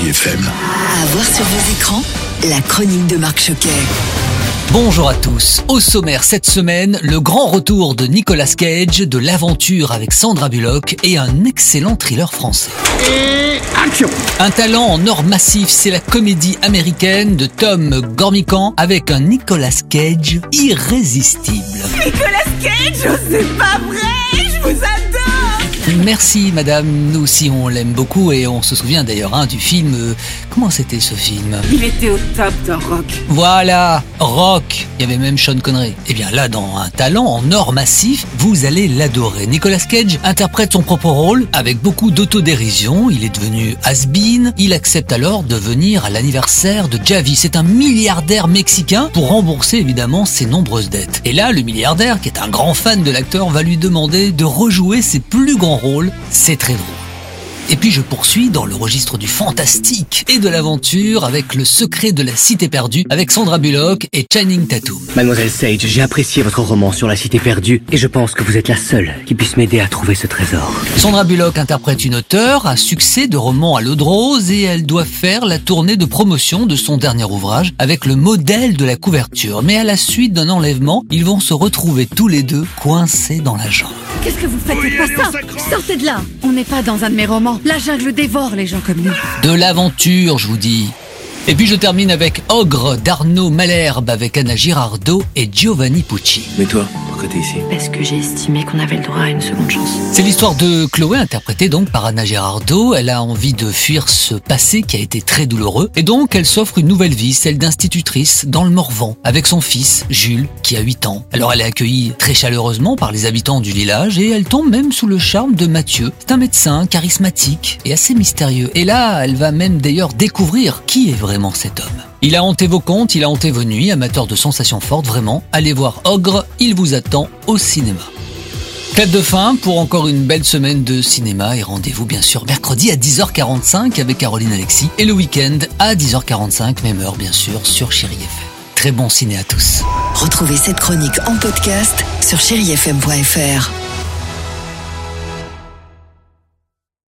Chérie FM. À voir sur vos écrans, la chronique de Marc Choquet. Bonjour à tous. Au sommaire cette semaine, le grand retour de Nicolas Cage, de l'aventure avec Sandra Bullock et un excellent thriller français. Un talent en or massif, c'est la comédie américaine de Tom Gormican avec un Nicolas Cage irrésistible. Merci madame, nous aussi on l'aime beaucoup et on se souvient d'ailleurs hein, du film... euh, comment c'était ce film? Il était au top d'un rock. Voilà, rock. Il y avait même Sean Connery. Eh bien là, dans un talent en or massif, vous allez l'adorer. Nicolas Cage interprète son propre rôle avec beaucoup d'autodérision. Il est devenu has-been. Il accepte alors de venir à l'anniversaire de Javi. C'est un milliardaire mexicain pour rembourser évidemment ses nombreuses dettes. Et là, le milliardaire, qui est un grand fan de l'acteur, va lui demander de rejouer ses plus grands C'est très drôle. Et puis je poursuis dans le registre du fantastique et de l'aventure avec Le secret de la cité perdue avec Sandra Bullock et Channing Tatum. Mademoiselle Sage, j'ai apprécié votre roman sur la cité perdue et je pense que vous êtes la seule qui puisse m'aider à trouver ce trésor. Sandra Bullock interprète une auteure à succès de romans à l'eau de rose et elle doit faire la tournée de promotion de son dernier ouvrage avec le modèle de la couverture. Mais à la suite d'un enlèvement, ils vont se retrouver tous les deux coincés dans la jungle. Qu'est-ce que vous faites? Faites pas ça Sortez de là On n'est pas dans un de mes romans. La jungle dévore les gens comme nous. De l'aventure, je vous dis. Et puis je termine avec Ogre d'Arnaud Malherbe avec Anna Girardot et Giovanni Pucci. Mais toi, ici Parce que j'ai estimé qu'on avait le droit à une seconde chance. C'est l'histoire de Chloé, interprétée donc par Anna Girardot. Elle a envie de fuir ce passé qui a été très douloureux. Et donc, elle s'offre une nouvelle vie, celle d'institutrice dans le Morvan, avec son fils, Jules, qui a 8 ans. Alors, elle est accueillie très chaleureusement par les habitants du village et elle tombe même sous le charme de Mathieu. C'est un médecin charismatique et assez mystérieux. Et là, elle va même d'ailleurs découvrir qui est vraiment cet homme. Il a hanté vos contes, il a hanté vos nuits, amateur de sensations fortes, vraiment. Allez voir Ogre, il vous attend au cinéma. Clap de fin pour encore une belle semaine de cinéma et rendez-vous bien sûr mercredi à 10h45 avec Caroline Alexis et le week-end à 10h45, même heure bien sûr, sur Chéri FM. Très bon ciné à tous. Retrouvez cette chronique en podcast sur chérifm.fr.